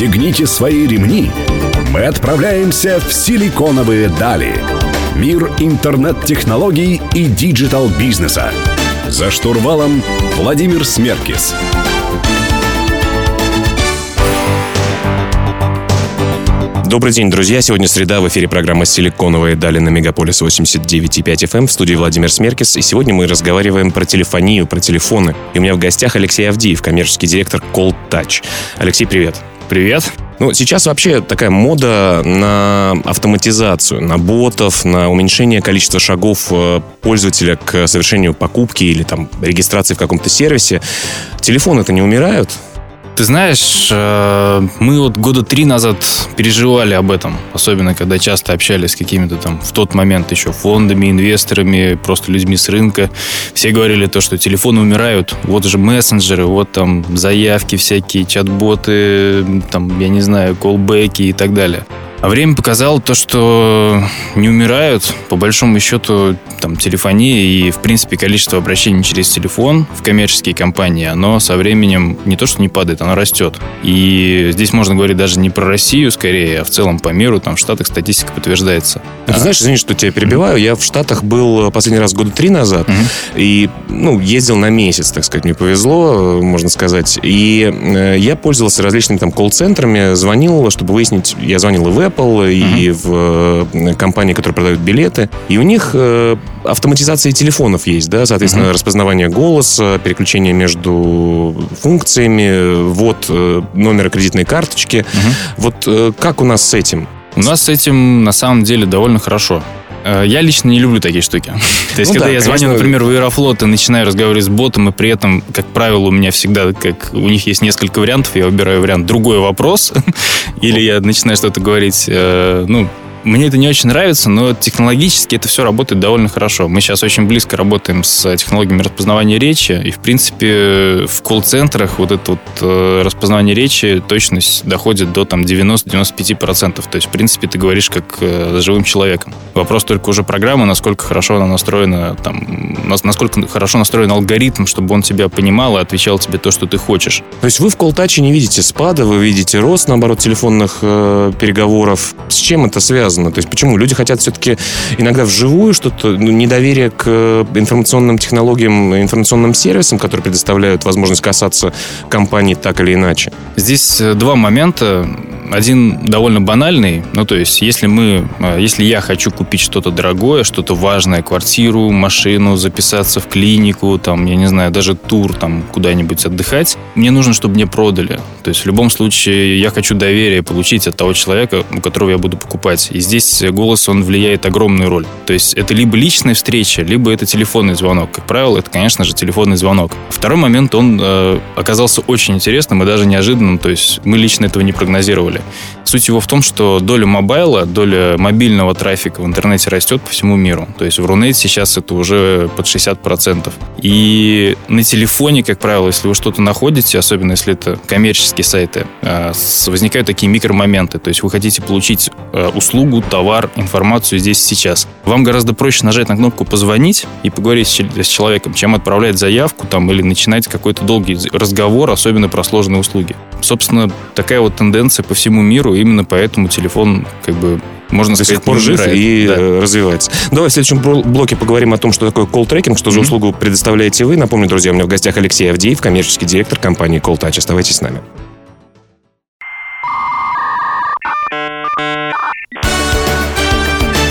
Пристегните свои ремни. Мы отправляемся в силиконовые дали. Мир интернет-технологий и диджитал-бизнеса. За штурвалом Владимир Смеркис. Добрый день, друзья. Сегодня среда. В эфире программа «Силиконовые дали» на Мегаполис 89,5 FM. Эм. В студии Владимир Смеркис. И сегодня мы разговариваем про телефонию, про телефоны. И у меня в гостях Алексей Авдеев, коммерческий директор Calltouch. Алексей, привет. Привет. Ну, сейчас вообще такая мода на автоматизацию, на ботов, на уменьшение количества шагов э, пользователя к совершению покупки или там регистрации в каком-то сервисе. Телефоны-то не умирают? Ты знаешь, э, мы вот года три назад переживали об этом, особенно когда часто общались с какими-то там в тот момент еще фондами, инвесторами, просто людьми с рынка. Все говорили то, что телефоны умирают, вот же мессенджеры, вот там заявки всякие, чат-боты, там, я не знаю, колбеки и так далее. А время показало то, что не умирают. По большому счету, там, телефония и, в принципе, количество обращений через телефон в коммерческие компании, оно со временем не то, что не падает, оно растет. И здесь можно говорить даже не про Россию скорее, а в целом по миру. Там в Штатах статистика подтверждается. Ты а? знаешь, извини, что тебя перебиваю. Mm-hmm. Я в Штатах был последний раз года три назад. Mm-hmm. И, ну, ездил на месяц, так сказать, мне повезло, можно сказать. И э, я пользовался различными там колл-центрами, звонил, чтобы выяснить, я звонил и в Apple, и mm-hmm. в э, компании, которые продают билеты. И у них э, автоматизация телефонов есть, да, соответственно, mm-hmm. распознавание голоса, переключение между функциями, вот э, номера кредитной карточки. Mm-hmm. Вот как у нас с этим? У нас с этим на самом деле довольно хорошо. Э, я лично не люблю такие штуки. То есть, ну, когда да, я звоню, конечно... например, в Аэрофлот и начинаю разговаривать с ботом, и при этом, как правило, у меня всегда, как у них есть несколько вариантов, я выбираю вариант. Другой вопрос, или я начинаю что-то говорить, ну, мне это не очень нравится, но технологически это все работает довольно хорошо. Мы сейчас очень близко работаем с технологиями распознавания речи, и, в принципе, в колл-центрах вот это вот э, распознавание речи, точность доходит до там 90-95%. То есть, в принципе, ты говоришь как э, с живым человеком. Вопрос только уже программы, насколько хорошо она настроена, там, насколько хорошо настроен алгоритм, чтобы он тебя понимал и отвечал тебе то, что ты хочешь. То есть вы в колл-таче не видите спада, вы видите рост, наоборот, телефонных э, переговоров. С чем это связано? Связано? То есть почему люди хотят все-таки иногда вживую что-то, ну, недоверие к информационным технологиям, информационным сервисам, которые предоставляют возможность касаться компании так или иначе? Здесь э, два момента один довольно банальный. Ну, то есть, если мы, э, если я хочу купить что-то дорогое, что-то важное, квартиру, машину, записаться в клинику, там, я не знаю, даже тур там куда-нибудь отдыхать, мне нужно, чтобы мне продали. То есть, в любом случае, я хочу доверие получить от того человека, у которого я буду покупать. И здесь голос, он влияет огромную роль. То есть, это либо личная встреча, либо это телефонный звонок. Как правило, это, конечно же, телефонный звонок. Второй момент, он э, оказался очень интересным и даже неожиданным. То есть, мы лично этого не прогнозировали. Суть его в том, что доля мобайла, доля мобильного трафика в интернете растет по всему миру. То есть в Рунете сейчас это уже под 60%. И на телефоне, как правило, если вы что-то находите, особенно если это коммерческие сайты, а, возникают такие микромоменты. То есть вы хотите получить а, услугу, товар, информацию здесь сейчас. Вам гораздо проще нажать на кнопку «Позвонить» и поговорить с человеком, чем отправлять заявку там, или начинать какой-то долгий разговор, особенно про сложные услуги. Собственно, такая вот тенденция по всему миру, именно поэтому телефон как бы можно до сказать, сих пор жив и да. Э, развивается. Давай в следующем блоке поговорим о том, что такое колл-трекинг, что mm-hmm. за услугу предоставляете вы. Напомню, друзья, у меня в гостях Алексей Авдеев, коммерческий директор компании Call Touch. Оставайтесь с нами.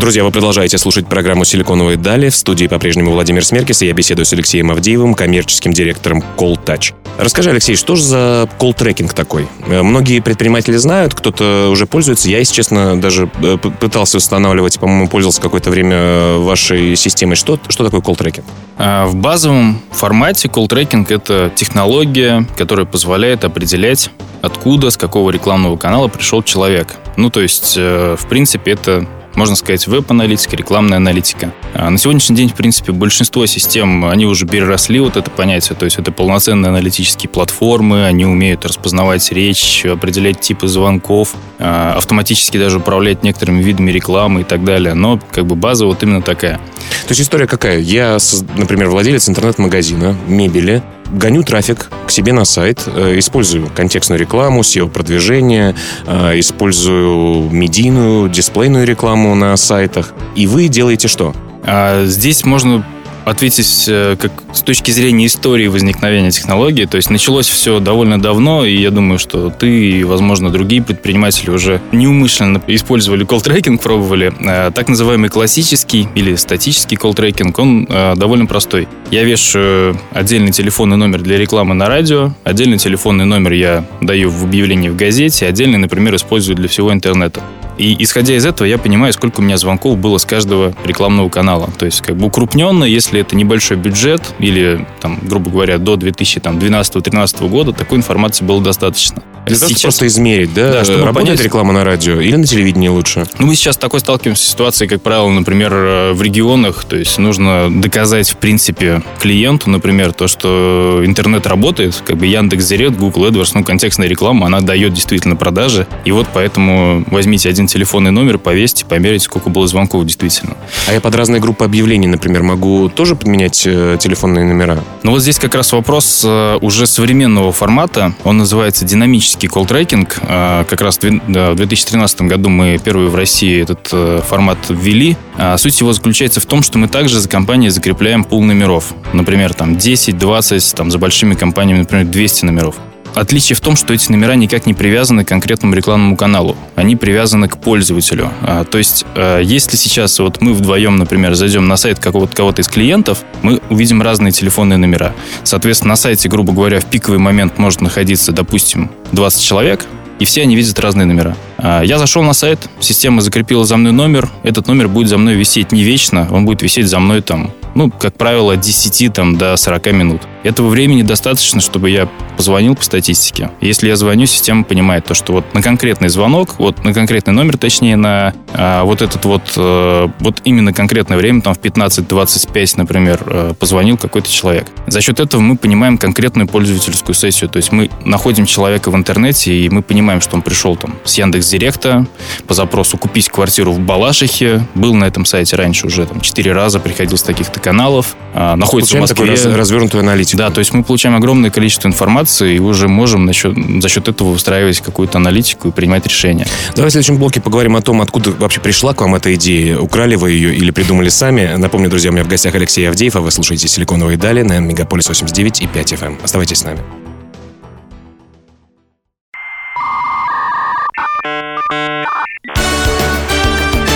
Друзья, вы продолжаете слушать программу «Силиконовые дали». В студии по-прежнему Владимир Смеркис, и я беседую с Алексеем Авдеевым, коммерческим директором Calltouch. Расскажи, Алексей, что же за колл-трекинг такой? Э, многие предприниматели знают, кто-то уже пользуется. Я, если честно, даже э, пытался устанавливать, по-моему, пользовался какое-то время э, вашей системой. Что, что такое колл-трекинг? А, в базовом формате колл-трекинг — это технология, которая позволяет определять, откуда, с какого рекламного канала пришел человек. Ну, то есть, в принципе, это можно сказать, веб-аналитика, рекламная аналитика. А на сегодняшний день, в принципе, большинство систем, они уже переросли вот это понятие, то есть это полноценные аналитические платформы, они умеют распознавать речь, определять типы звонков, а, автоматически даже управлять некоторыми видами рекламы и так далее. Но как бы база вот именно такая. То есть история какая? Я, например, владелец интернет-магазина, мебели, гоню трафик к себе на сайт, э, использую контекстную рекламу, SEO-продвижение, э, использую медийную, дисплейную рекламу на сайтах. И вы делаете что? А здесь можно ответить э, как с точки зрения истории возникновения технологии. То есть началось все довольно давно, и я думаю, что ты и, возможно, другие предприниматели уже неумышленно использовали колл-трекинг, пробовали. Э, так называемый классический или статический колл-трекинг, он э, довольно простой. Я вешаю отдельный телефонный номер для рекламы на радио, отдельный телефонный номер я даю в объявлении в газете, отдельный, например, использую для всего интернета. И исходя из этого я понимаю, сколько у меня звонков было с каждого рекламного канала. То есть как бы укрупненно, если это небольшой бюджет или, там, грубо говоря, до 2012-2013 года, такой информации было достаточно. Того, сейчас... просто измерить, да? да чтобы Работает понять... реклама на радио или на телевидении лучше? Ну, мы сейчас такой сталкиваемся с ситуацией, как правило, например, э, в регионах. То есть нужно доказать, в принципе, клиенту, например, то, что интернет работает. Как бы Яндекс Директ, Google AdWords, ну, контекстная реклама, она дает действительно продажи. И вот поэтому возьмите один телефонный номер, повесьте, померите, сколько было звонков действительно. А я под разные группы объявлений, например, могу тоже подменять э, телефонные номера? Ну, вот здесь как раз вопрос э, уже современного формата. Он называется динамический колл-трекинг. А, как раз в 2013 году мы первые в России этот э, формат ввели. А, суть его заключается в том, что мы также за компанией закрепляем пул номеров. Например, там 10, 20, там за большими компаниями, например, 200 номеров. Отличие в том, что эти номера никак не привязаны к конкретному рекламному каналу. Они привязаны к пользователю. А, то есть, а, если сейчас вот мы вдвоем, например, зайдем на сайт какого-то кого-то из клиентов, мы увидим разные телефонные номера. Соответственно, на сайте, грубо говоря, в пиковый момент может находиться, допустим, 20 человек, и все они видят разные номера. А, я зашел на сайт, система закрепила за мной номер, этот номер будет за мной висеть не вечно, он будет висеть за мной там, ну, как правило, от 10 там, до 40 минут. Этого времени достаточно, чтобы я позвонил по статистике. Если я звоню, система понимает то, что вот на конкретный звонок, вот на конкретный номер, точнее, на а, вот этот вот, а, вот именно конкретное время, там в 15-25, например, а, позвонил какой-то человек. За счет этого мы понимаем конкретную пользовательскую сессию. То есть мы находим человека в интернете, и мы понимаем, что он пришел там с Яндекс Директа по запросу купить квартиру в Балашихе. Был на этом сайте раньше уже там 4 раза, приходил с таких-то каналов. А, находится в Москве. Такой развернутую аналитику. Да, то есть мы получаем огромное количество информации и уже можем насчет, за счет этого выстраивать какую-то аналитику и принимать решения. Давай в следующем блоке поговорим о том, откуда вообще пришла к вам эта идея. Украли вы ее или придумали сами? Напомню, друзья, у меня в гостях Алексей Авдеев, а вы слушаете «Силиконовые дали» на Мегаполис 89 и 5 FM. Эм. Оставайтесь с нами.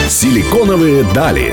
«Силиконовые дали».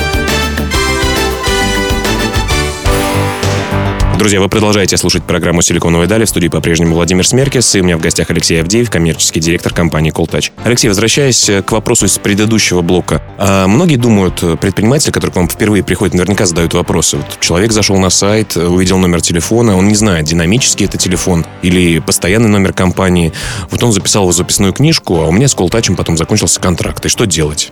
Друзья, вы продолжаете слушать программу «Силиконовые дали». В студии по-прежнему Владимир Смеркис. И у меня в гостях Алексей Авдеев, коммерческий директор компании Колтач. Алексей, возвращаясь к вопросу из предыдущего блока. А многие думают, э, предприниматели, которые к вам впервые приходят, наверняка задают вопросы. Вот человек зашел на сайт, увидел номер телефона, он не знает, динамический это телефон или постоянный номер компании. Вот он записал в записную книжку, а у меня с Колтачем потом закончился контракт. И что делать?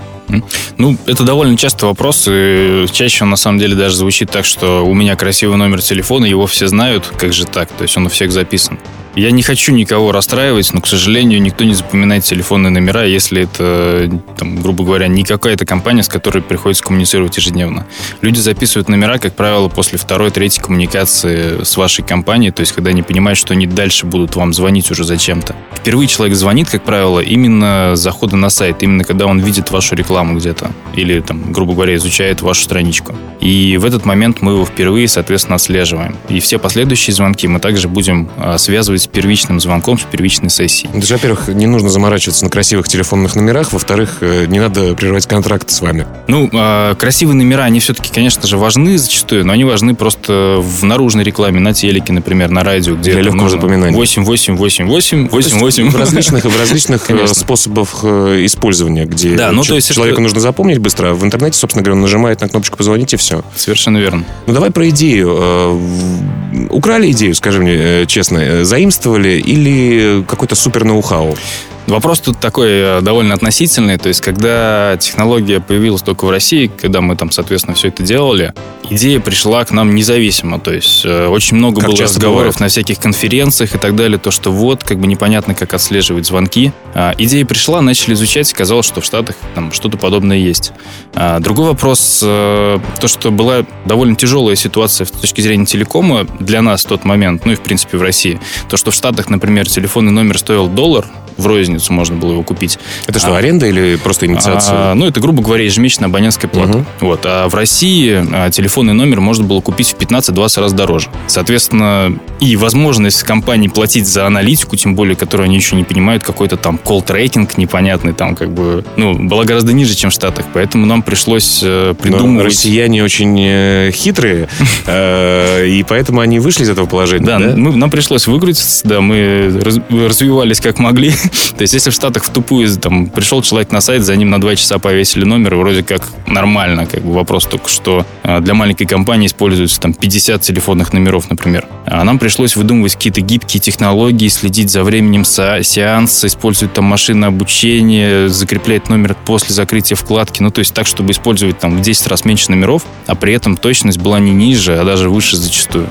Ну, это довольно частый вопрос, и чаще он на самом деле даже звучит так, что у меня красивый номер телефона, его все знают, как же так, то есть он у всех записан. Я не хочу никого расстраивать, но, к сожалению, никто не запоминает телефонные номера, если это, там, грубо говоря, не какая-то компания, с которой приходится коммуницировать ежедневно. Люди записывают номера, как правило, после второй, третьей коммуникации с вашей компанией, то есть когда они понимают, что они дальше будут вам звонить уже зачем-то. Впервые человек звонит, как правило, именно с захода на сайт, именно когда он видит вашу рекламу где-то или, там, грубо говоря, изучает вашу страничку. И в этот момент мы его впервые, соответственно, отслеживаем. И все последующие звонки мы также будем а, связывать первичным звонком, с первичной сессией. Даже, во-первых, не нужно заморачиваться на красивых телефонных номерах, во-вторых, э, не надо прерывать контракт с вами. Ну, э, красивые номера, они все-таки, конечно же, важны зачастую, но они важны просто в наружной рекламе, на телеке, например, на радио, где Для легкого запоминания. 8, 8, 8, 8, 8, 8. В различных, в различных э, способах э, использования, где да, ну, то есть человеку это... нужно запомнить быстро, а в интернете, собственно говоря, он нажимает на кнопочку «позвонить» и все. Совершенно верно. Ну, давай про идею. Украли идею, скажи мне честно, заимствовали или какой-то супер ноу-хау? Вопрос тут такой э, довольно относительный. То есть, когда технология появилась только в России, когда мы там, соответственно, все это делали, идея пришла к нам независимо. То есть, э, очень много как было разговоров бывает. на всяких конференциях и так далее, то, что вот, как бы непонятно, как отслеживать звонки. А, идея пришла, начали изучать, и казалось, что в Штатах там что-то подобное есть. А, другой вопрос, э, то, что была довольно тяжелая ситуация с точки зрения телекома для нас в тот момент, ну и, в принципе, в России. То, что в Штатах, например, телефонный номер стоил доллар, в розницу можно было его купить. Это что, а, аренда или просто инициация? А, ну, это, грубо говоря, ежемесячная абонентская плата. Угу. Вот. А в России а, телефонный номер можно было купить в 15-20 раз дороже. Соответственно, и возможность компании платить за аналитику, тем более, которую они еще не понимают, какой-то там колл-трекинг непонятный, там как бы, ну, была гораздо ниже, чем в Штатах. Поэтому нам пришлось э, придумывать... Но россияне очень э, хитрые, э, и поэтому они вышли из этого положения, да? Да, нам пришлось выкрутиться, да, мы развивались как могли. То есть, если в Штатах в тупую там, пришел человек на сайт, за ним на два часа повесили номер, вроде как нормально. Как бы вопрос только, что а, для маленькой компании используется там 50 телефонных номеров, например. А нам пришлось выдумывать какие-то гибкие технологии, следить за временем сеанса, использовать там машинное обучение, закреплять номер после закрытия вкладки. Ну, то есть так, чтобы использовать там в 10 раз меньше номеров, а при этом точность была не ниже, а даже выше зачастую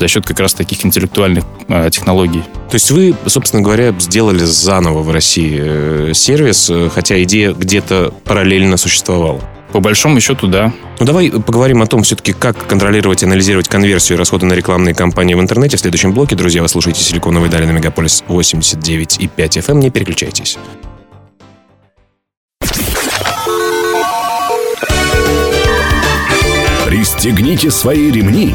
за счет как раз таких интеллектуальных э, технологий. То есть вы, собственно говоря, сделали заново в России э, сервис, э, хотя идея где-то параллельно существовала? По большому счету, да. Ну, давай поговорим о том, все-таки, как контролировать и анализировать конверсию и расходы на рекламные кампании в интернете в следующем блоке. Друзья, вы слушаете «Силиконовые дали» на Мегаполис 89 и 5 FM. Не переключайтесь. Пристегните свои ремни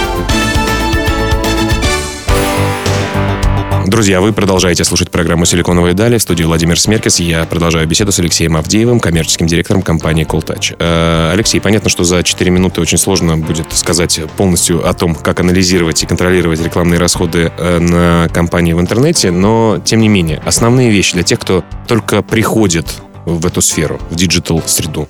Друзья, вы продолжаете слушать программу «Силиконовые дали». В студии Владимир Смеркис. Я продолжаю беседу с Алексеем Авдеевым, коммерческим директором компании Calltouch. Э, Алексей, понятно, что за 4 минуты очень сложно будет сказать полностью о том, как анализировать и контролировать рекламные расходы э, на компании в интернете, но, тем не менее, основные вещи для тех, кто только приходит в эту сферу, в диджитал-среду.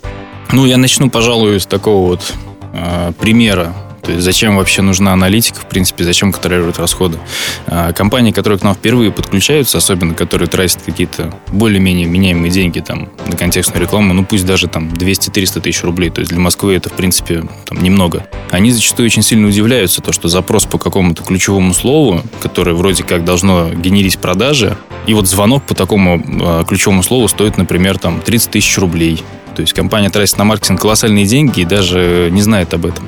Ну, я начну, пожалуй, с такого вот э, примера то есть зачем вообще нужна аналитика, в принципе, зачем контролировать расходы. А, компании, которые к нам впервые подключаются, особенно которые тратят какие-то более-менее меняемые деньги там, на контекстную рекламу, ну пусть даже там 200-300 тысяч рублей, то есть для Москвы это, в принципе, там, немного. Они зачастую очень сильно удивляются, то, что запрос по какому-то ключевому слову, которое вроде как должно генерить продажи, и вот звонок по такому э, ключевому слову стоит, например, там 30 тысяч рублей. То есть компания тратит на маркетинг колоссальные деньги и даже не знает об этом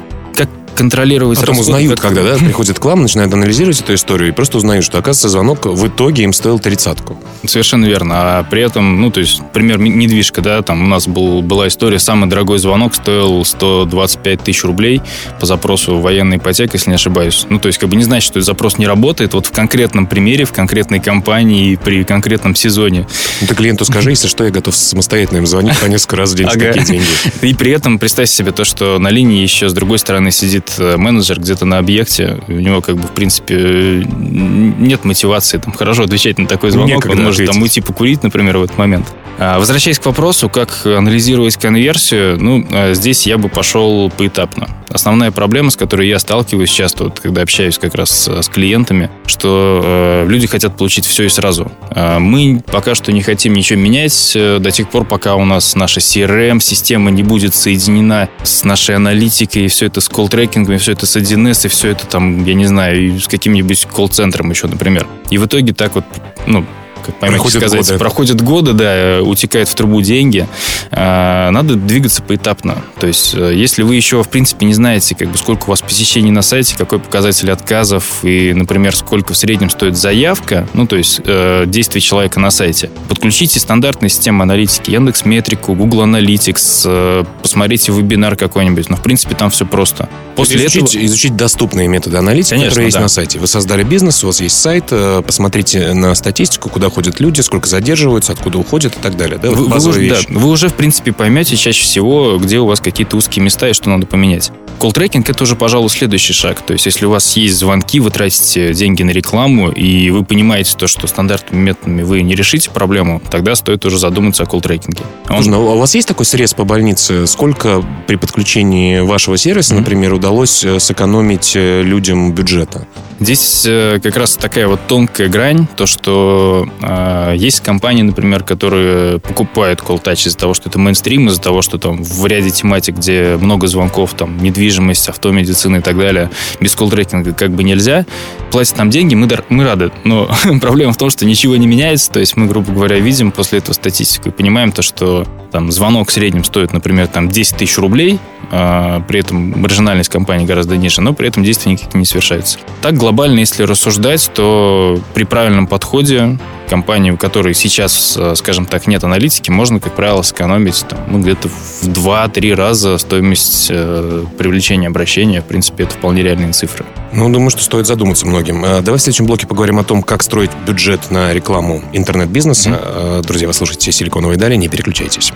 контролировать Потом узнают, как... когда да, приходят к вам, начинают анализировать эту историю и просто узнают, что, оказывается, звонок в итоге им стоил тридцатку. Совершенно верно. А при этом, ну, то есть, пример недвижка, да, там у нас был, была история, самый дорогой звонок стоил 125 тысяч рублей по запросу военной ипотеки, если не ошибаюсь. Ну, то есть, как бы не значит, что этот запрос не работает. Вот в конкретном примере, в конкретной компании, при конкретном сезоне. Ну, ты клиенту скажи, если что, я готов самостоятельно им звонить по несколько раз в день. Какие деньги. И при этом представь себе то, что на линии еще с другой стороны сидит сидит э, менеджер где-то на объекте, у него как бы в принципе нет мотивации там хорошо отвечать на такой звонок, Некогда он может ответить. там уйти покурить, например, в этот момент. А, возвращаясь к вопросу, как анализировать конверсию, ну, а, здесь я бы пошел поэтапно. Основная проблема, с которой я сталкиваюсь часто, вот, когда общаюсь как раз с, клиентами, что э, люди хотят получить все и сразу. Э, мы пока что не хотим ничего менять э, до тех пор, пока у нас наша CRM-система не будет соединена с нашей аналитикой, и все это с колл-трекингом, и все это с 1С, и все это там, я не знаю, с каким-нибудь колл-центром еще, например. И в итоге так вот, ну, как проходят сказать, годы. проходят годы, да, утекают в трубу деньги. А, надо двигаться поэтапно. То есть, э, если вы еще, в принципе, не знаете, как бы, сколько у вас посещений на сайте, какой показатель отказов и, например, сколько в среднем стоит заявка, ну, то есть, э, действие человека на сайте, подключите стандартные системы аналитики, Яндекс Метрику, Google Analytics, э, посмотрите вебинар какой-нибудь. Но, в принципе, там все просто. После изучить, этого... изучить доступные методы аналитики, Конечно, которые есть да. на сайте. Вы создали бизнес, у вас есть сайт, посмотрите на статистику, куда ходят люди, сколько задерживаются, откуда уходят и так далее. Да, вы, вы, уже, да, вы уже, в принципе, поймете чаще всего, где у вас какие-то узкие места и что надо поменять. Колл-трекинг — это уже, пожалуй, следующий шаг. То есть, если у вас есть звонки, вы тратите деньги на рекламу, и вы понимаете то, что стандартными методами вы не решите проблему, тогда стоит уже задуматься о колл-трекинге. Он... Ну, а у вас есть такой срез по больнице? Сколько при подключении вашего сервиса, mm-hmm. например, удалось э, сэкономить э, людям бюджета? Здесь э, как раз такая вот тонкая грань, то, что э, есть компании, например, которые покупают колл-тач из-за того, что это мейнстрим, из-за того, что там в ряде тематик, где много звонков, там, недвижимость, автомедицина и так далее, без колл-трекинга как бы нельзя. Платят нам деньги, мы, мы рады. Но проблема в том, что ничего не меняется, то есть мы, грубо говоря, видим после этого статистику и понимаем то, что там звонок в среднем стоит, например, там 10 тысяч рублей, при этом маржинальность компании гораздо ниже, но при этом действия никакие не совершаются. Так глобально, если рассуждать, то при правильном подходе компании, у которой сейчас, э, скажем так, нет аналитики, можно, как правило, сэкономить там, ну, где-то в 2-3 раза стоимость э, привлечения обращения. В принципе, это вполне реальные цифры. Ну, думаю, что стоит задуматься многим. Э, давай в следующем блоке поговорим о том, как строить бюджет на рекламу интернет-бизнеса. Mm-hmm. Друзья, вы слушаете «Силиконовые дали», не переключайтесь.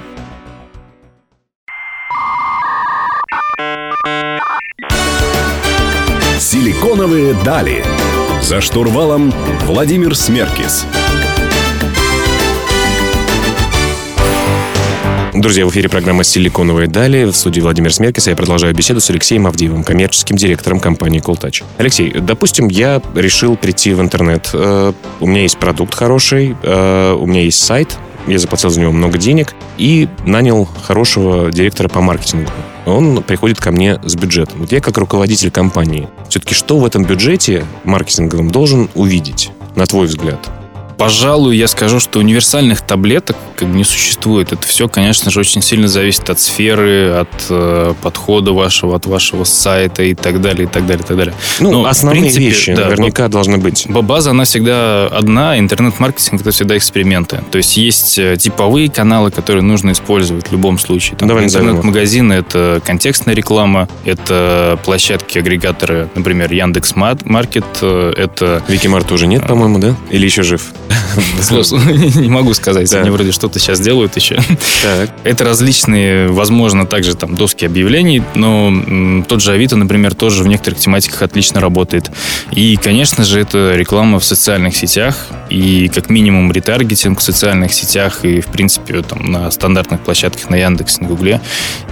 «Силиконовые дали». За штурвалом Владимир Смеркис. Друзья, в эфире программа «Силиконовые дали». В студии Владимир Смеркис. Я продолжаю беседу с Алексеем Авдеевым, коммерческим директором компании Cooltouch. Алексей, допустим, я решил прийти в интернет. Э, у меня есть продукт хороший, э, у меня есть сайт, я заплатил за него много денег и нанял хорошего директора по маркетингу. Он приходит ко мне с бюджетом. Вот я как руководитель компании, все-таки что в этом бюджете маркетинговом должен увидеть, на твой взгляд? Пожалуй, я скажу, что универсальных таблеток как бы не существует. Это все, конечно же, очень сильно зависит от сферы, от э, подхода вашего, от вашего сайта и так далее, и так далее, и так далее. Ну, Но, основные принципе, вещи да, наверняка должны быть. База, она всегда одна. Интернет-маркетинг — это всегда эксперименты. То есть есть э, типовые каналы, которые нужно использовать в любом случае. Там, Давай интернет-магазины — это контекстная реклама, это площадки-агрегаторы, например, Яндекс Маркет, э, это... Викимарта уже нет, по-моему, да? Или еще жив? Не могу сказать. Они вроде что-то сейчас делают еще. Это различные, возможно, также там доски объявлений, но тот же Авито, например, тоже в некоторых тематиках отлично работает. И, конечно же, это реклама в социальных сетях и как минимум ретаргетинг в социальных сетях и, в принципе, там на стандартных площадках на Яндексе, на Гугле.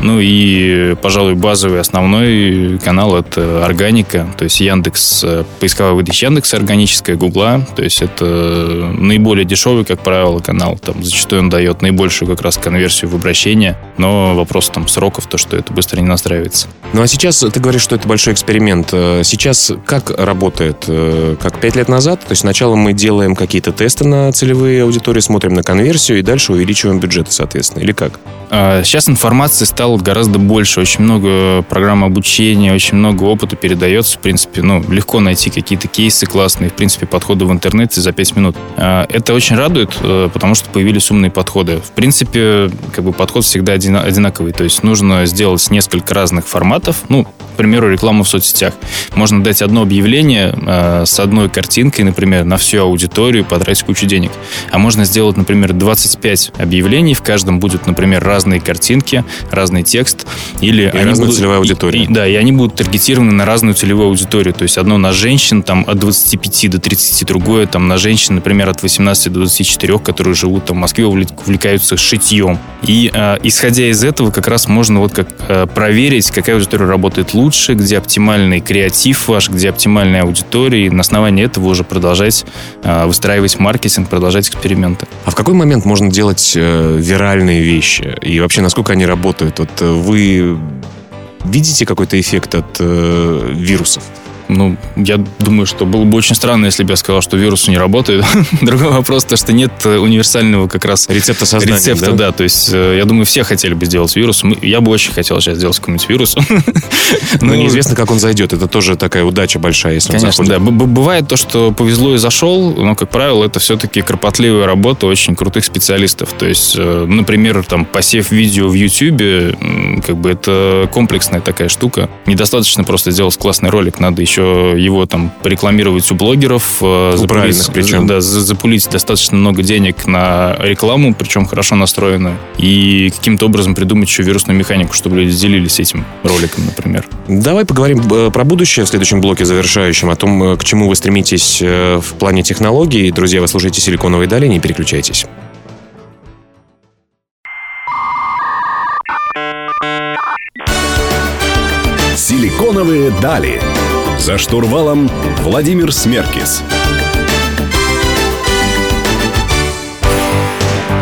Ну и, пожалуй, базовый основной канал это органика, то есть Яндекс, э, поисковая выдача Яндекса органическая, Гугла, то есть это наиболее дешевый, как правило, канал. Там зачастую он дает наибольшую как раз конверсию в обращение, но вопрос там сроков, то, что это быстро не настраивается. Ну а сейчас ты говоришь, что это большой эксперимент. Э, сейчас как работает? Э, как пять лет назад? То есть сначала мы делаем какие-то тесты на целевые аудитории, смотрим на конверсию и дальше увеличиваем бюджеты, соответственно, или как? А, сейчас информации стало гораздо больше, очень много программ обучения, очень много опыта передается, в принципе, ну, легко найти какие-то кейсы классные, в принципе, подходы в интернете за 5 минут. А, это очень радует, э, потому что появились умные подходы. В принципе, как бы подход всегда одинаковый, то есть нужно сделать несколько разных форматов, ну, к примеру, рекламу в соцсетях. Можно дать одно объявление э, с одной картинкой, например, на всю аудиторию, потратить кучу денег. А можно сделать, например, 25 объявлений, в каждом будет, например, разные картинки, разный текст. Или и они разная будут, целевая аудитория. И, и, да, и они будут таргетированы на разную целевую аудиторию. То есть одно на женщин там от 25 до 30, другое там на женщин, например, от 18 до 24, которые живут там в Москве, увлекаются шитьем. И э, исходя из этого как раз можно вот как э, проверить, какая аудитория работает лучше, где оптимальный креатив ваш, где оптимальная аудитория, и на основании этого уже продолжать э, выстраивать маркетинг, продолжать эксперименты. А в какой момент можно делать э, виральные вещи? И вообще, насколько они работают? Вот э, вы видите какой-то эффект от э, вирусов? Ну, я думаю, что было бы очень странно, если бы я сказал, что вирус не работает. Другой вопрос, то, что нет э, универсального как раз рецепта создания. Рецепта, да? да. То есть, э, я думаю, все хотели бы сделать вирус. Я бы очень хотел сейчас сделать какой-нибудь вирус. Но ну, неизвестно, как он зайдет. Это тоже такая удача большая, если Конечно, он заходит. да. Бывает то, что повезло и зашел, но, как правило, это все-таки кропотливая работа очень крутых специалистов. То есть, э, например, там, посев видео в YouTube, как бы это комплексная такая штука. Недостаточно просто сделать классный ролик, надо еще еще его там порекламировать у блогеров, э, запулить, причем. Да, запулить достаточно много денег на рекламу, причем хорошо настроенную, и каким-то образом придумать еще вирусную механику, чтобы люди делились этим роликом, например. Давай поговорим э, про будущее в следующем блоке завершающем, о том, э, к чему вы стремитесь в плане технологий. Друзья, вы слушаете «Силиконовые дали», не переключайтесь. «Силиконовые дали». За штурвалом Владимир Смеркис.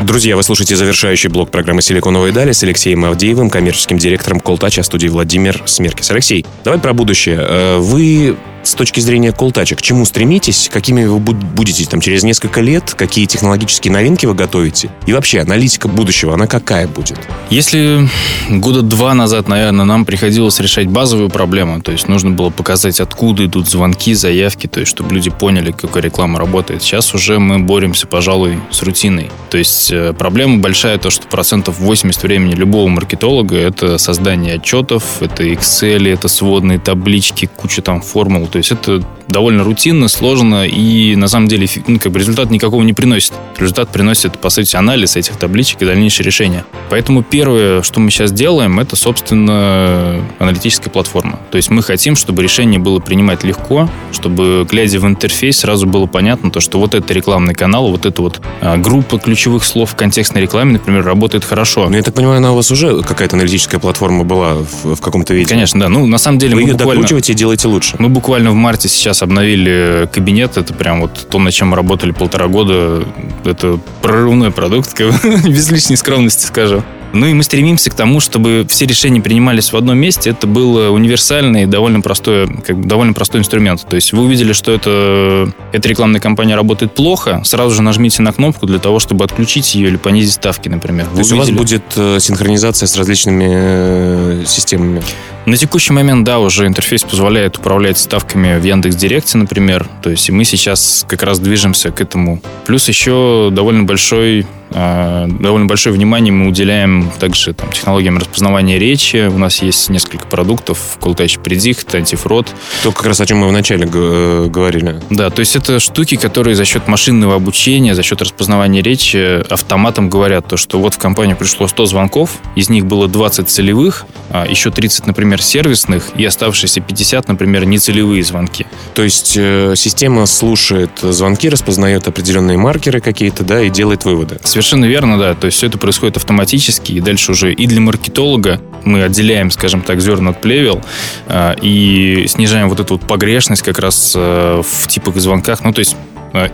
Друзья, вы слушаете завершающий блок программы «Силиконовые дали» с Алексеем Авдеевым, коммерческим директором Колтача студии Владимир Смеркис. Алексей, давай про будущее. Э, вы с точки зрения колтача, к чему стремитесь, какими вы будете там через несколько лет, какие технологические новинки вы готовите, и вообще аналитика будущего, она какая будет? Если года два назад, наверное, нам приходилось решать базовую проблему, то есть нужно было показать, откуда идут звонки, заявки, то есть чтобы люди поняли, какая реклама работает. Сейчас уже мы боремся, пожалуй, с рутиной. То есть э, проблема большая то, что процентов 80 времени любого маркетолога это создание отчетов, это Excel, это сводные таблички, куча там формул, то есть это довольно рутинно, сложно и на самом деле ну, как бы результат никакого не приносит. Результат приносит, по сути, анализ этих табличек и дальнейшее решение. Поэтому первое, что мы сейчас делаем, это, собственно, аналитическая платформа. То есть мы хотим, чтобы решение было принимать легко, чтобы, глядя в интерфейс, сразу было понятно, то, что вот это рекламный канал, вот эта вот а, группа ключевых слов в контекстной рекламе, например, работает хорошо. Ну, я так понимаю, она у вас уже какая-то аналитическая платформа была в, в каком-то виде? Конечно, да. Ну, на самом деле Вы мы ее буквально... докручиваете и делаете лучше. Мы буквально в марте сейчас обновили кабинет. Это прям вот то, над чем мы работали полтора года. Это прорывной продукт, без лишней скромности скажу. Ну и мы стремимся к тому, чтобы все решения принимались в одном месте. Это был универсальный, довольно простой, как бы, довольно простой инструмент. То есть вы увидели, что это, эта рекламная кампания работает плохо, сразу же нажмите на кнопку для того, чтобы отключить ее или понизить ставки, например. То есть увидели... у вас будет э, синхронизация с различными э, системами? На текущий момент, да, уже интерфейс позволяет управлять ставками в Яндекс Директе, например. То есть и мы сейчас как раз движемся к этому. Плюс еще довольно большой а, довольно большое внимание мы уделяем также там, технологиям распознавания речи. У нас есть несколько продуктов. Call Touch Predict, Antifraud. То, как раз о чем мы вначале э, говорили. Да, то есть это штуки, которые за счет машинного обучения, за счет распознавания речи автоматом говорят то, что вот в компанию пришло 100 звонков, из них было 20 целевых, а еще 30, например, сервисных, и оставшиеся 50, например, нецелевые звонки. То есть э, система слушает звонки, распознает определенные маркеры какие-то, да, и делает выводы. Совершенно верно, да. То есть все это происходит автоматически, и дальше уже и для маркетолога мы отделяем, скажем так, зерна от плевел э, и снижаем вот эту вот погрешность как раз э, в типах звонках. Ну, то есть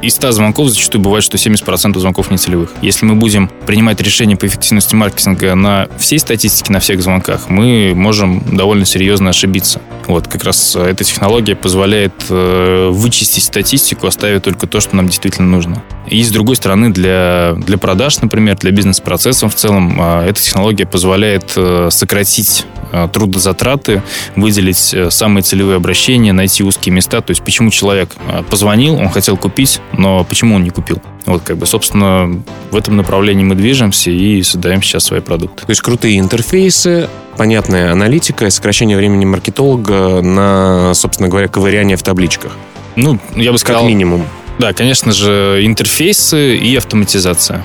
из 100 звонков зачастую бывает, что 70% звонков нецелевых. Если мы будем принимать решения по эффективности маркетинга на всей статистике, на всех звонках, мы можем довольно серьезно ошибиться. Вот, как раз э, эта технология позволяет э, вычистить статистику, оставив только то, что нам действительно нужно. И с другой стороны, для, для продаж, например, для бизнес-процессов в целом, эта технология позволяет сократить трудозатраты, выделить самые целевые обращения, найти узкие места. То есть, почему человек позвонил, он хотел купить купить, но почему он не купил? Вот, как бы, собственно, в этом направлении мы движемся и создаем сейчас свои продукты. То есть крутые интерфейсы, понятная аналитика, сокращение времени маркетолога на, собственно говоря, ковыряние в табличках. Ну, я бы сказал... Как минимум. Да, конечно же, интерфейсы и автоматизация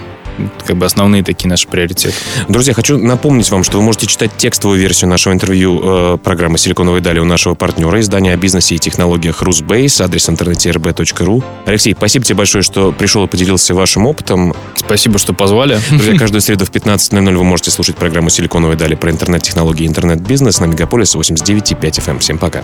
как бы основные такие наши приоритеты. Друзья, хочу напомнить вам, что вы можете читать текстовую версию нашего интервью э, программы «Силиконовые дали» у нашего партнера, издания о бизнесе и технологиях «Русбейс», адрес интернете rb.ru. Алексей, спасибо тебе большое, что пришел и поделился вашим опытом. Спасибо, что позвали. Друзья, каждую среду в 15.00 вы можете слушать программу «Силиконовые дали» про интернет-технологии и интернет-бизнес на Мегаполис 89.5 FM. Эм. Всем пока.